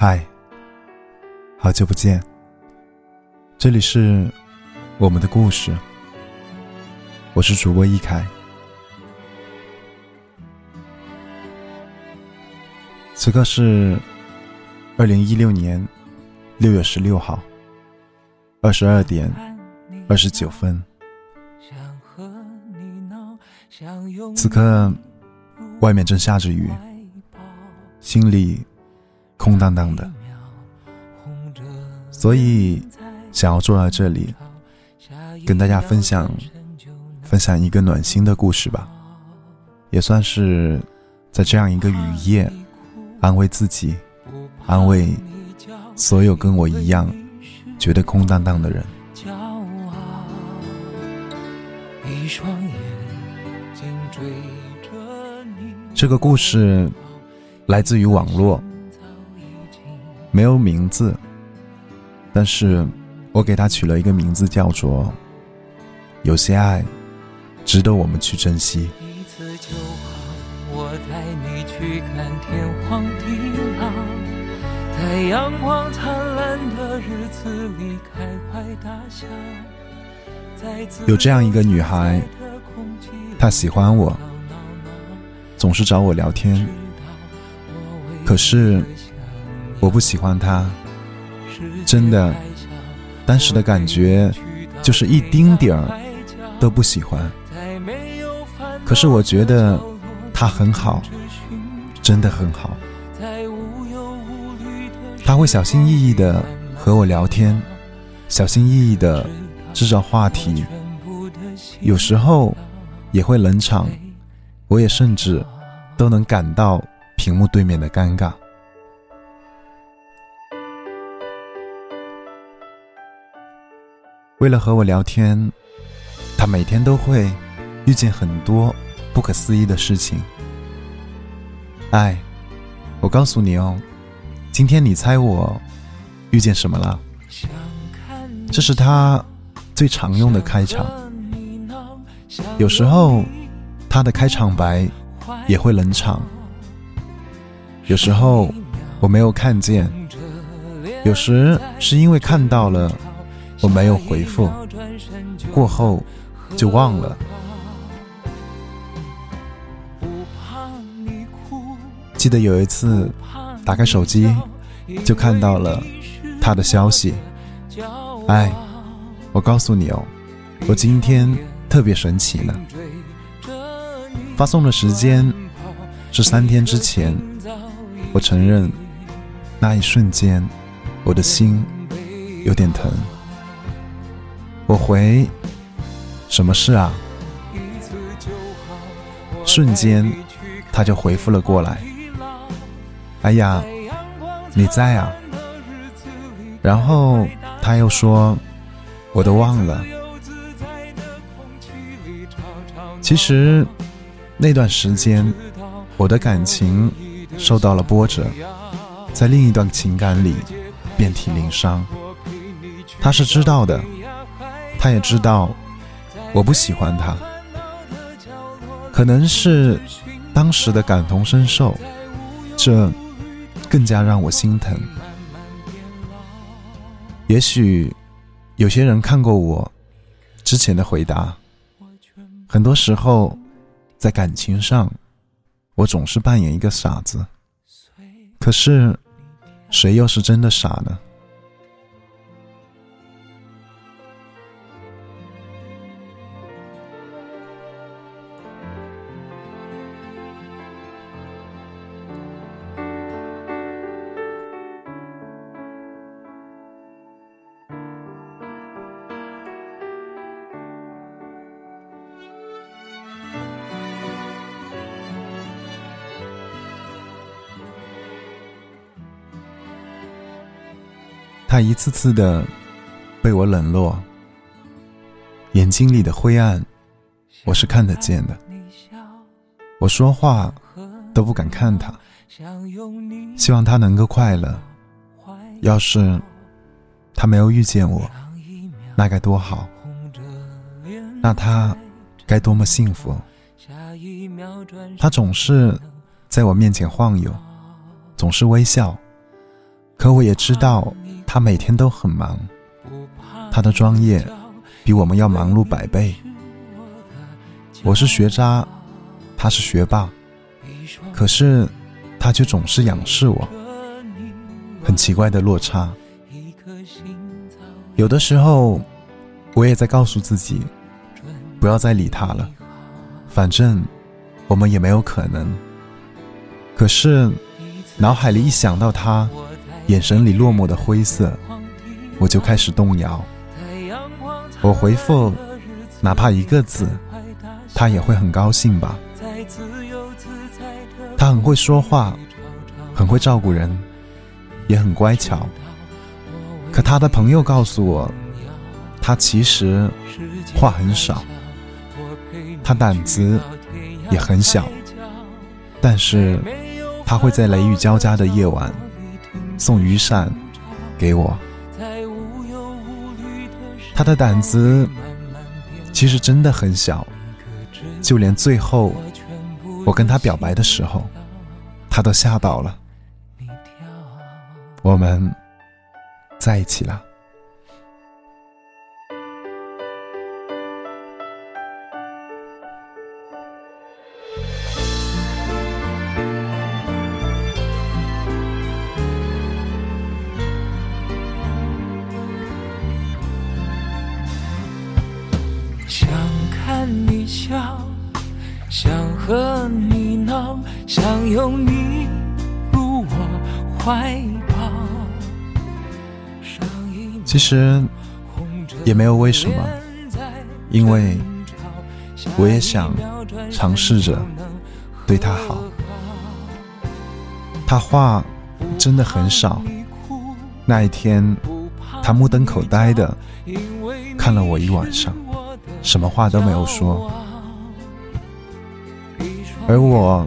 嗨，好久不见。这里是我们的故事，我是主播一凯。此刻是二零一六年六月十六号二十二点二十九分。此刻外面正下着雨，心里。空荡荡的，所以想要坐在这里，跟大家分享分享一个暖心的故事吧，也算是在这样一个雨夜，安慰自己，安慰所有跟我一样觉得空荡荡的人。这个故事来自于网络。没有名字，但是我给他取了一个名字，叫做“有些爱，值得我们去珍惜”。有这样一个女孩，她喜欢我，总是找我聊天，可是。我不喜欢他，真的，当时的感觉就是一丁点儿都不喜欢。可是我觉得他很好，真的很好。他会小心翼翼的和我聊天，小心翼翼的制造话题，有时候也会冷场，我也甚至都能感到屏幕对面的尴尬。为了和我聊天，他每天都会遇见很多不可思议的事情。哎，我告诉你哦，今天你猜我遇见什么了？这是他最常用的开场。有时候他的开场白也会冷场，有时候我没有看见，有时是因为看到了。我没有回复，过后就忘了。记得有一次打开手机，就看到了他的消息。哎，我告诉你哦，我今天特别神奇呢。发送的时间是三天之前。我承认，那一瞬间，我的心有点疼。我回，什么事啊？瞬间，他就回复了过来。哎呀，你在啊？然后他又说，我都忘了。其实那段时间，我的感情受到了波折，在另一段情感里遍体鳞伤。他是知道的。他也知道我不喜欢他，可能是当时的感同身受，这更加让我心疼。也许有些人看过我之前的回答，很多时候在感情上，我总是扮演一个傻子。可是，谁又是真的傻呢？他一次次的被我冷落，眼睛里的灰暗，我是看得见的。我说话都不敢看他，希望他能够快乐。要是他没有遇见我，那该多好！那他该多么幸福！他总是在我面前晃悠，总是微笑。可我也知道他每天都很忙，他的专业比我们要忙碌百倍。我是学渣，他是学霸，可是他却总是仰视我，很奇怪的落差。有的时候，我也在告诉自己，不要再理他了，反正我们也没有可能。可是，脑海里一想到他眼神里落寞的灰色，我就开始动摇。我回复，哪怕一个字，他也会很高兴吧。他很会说话，很会照顾人，也很乖巧。可他的朋友告诉我，他其实话很少，他胆子也很小，但是他会在雷雨交加的夜晚送雨伞给我。他的胆子其实真的很小，就连最后我跟他表白的时候，他都吓到了。我们。在一起了。怀抱其实也没有为什么，因为我也想尝试着对他好。他话真的很少。那一天，他目瞪口呆的看了我一晚上，什么话都没有说。而我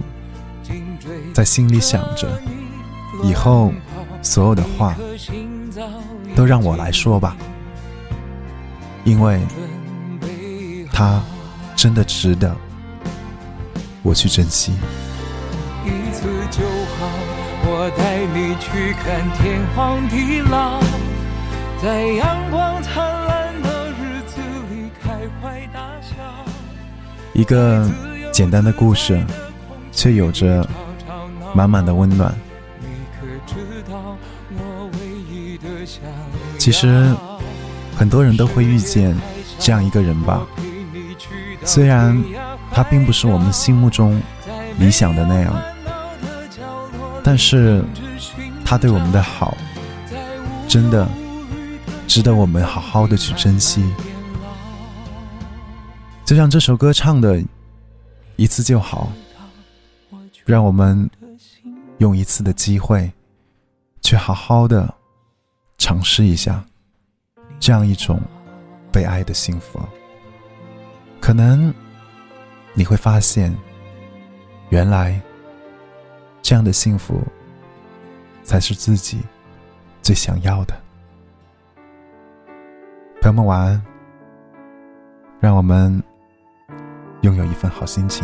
在心里想着，以后所有的话。都让我来说吧，因为他真的值得我去珍惜。一次就好，我带你去看天荒地老，在阳光灿烂的日子里开怀大笑。一个简单的故事，却有着满满的温暖。其实，很多人都会遇见这样一个人吧。虽然他并不是我们心目中理想的那样，但是他对我们的好，真的值得我们好好的去珍惜。就像这首歌唱的，一次就好，让我们用一次的机会，去好好的。尝试一下，这样一种被爱的幸福，可能你会发现，原来这样的幸福才是自己最想要的。朋友们晚安，让我们拥有一份好心情。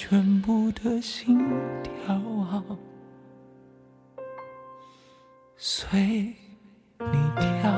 全部的心跳随你跳。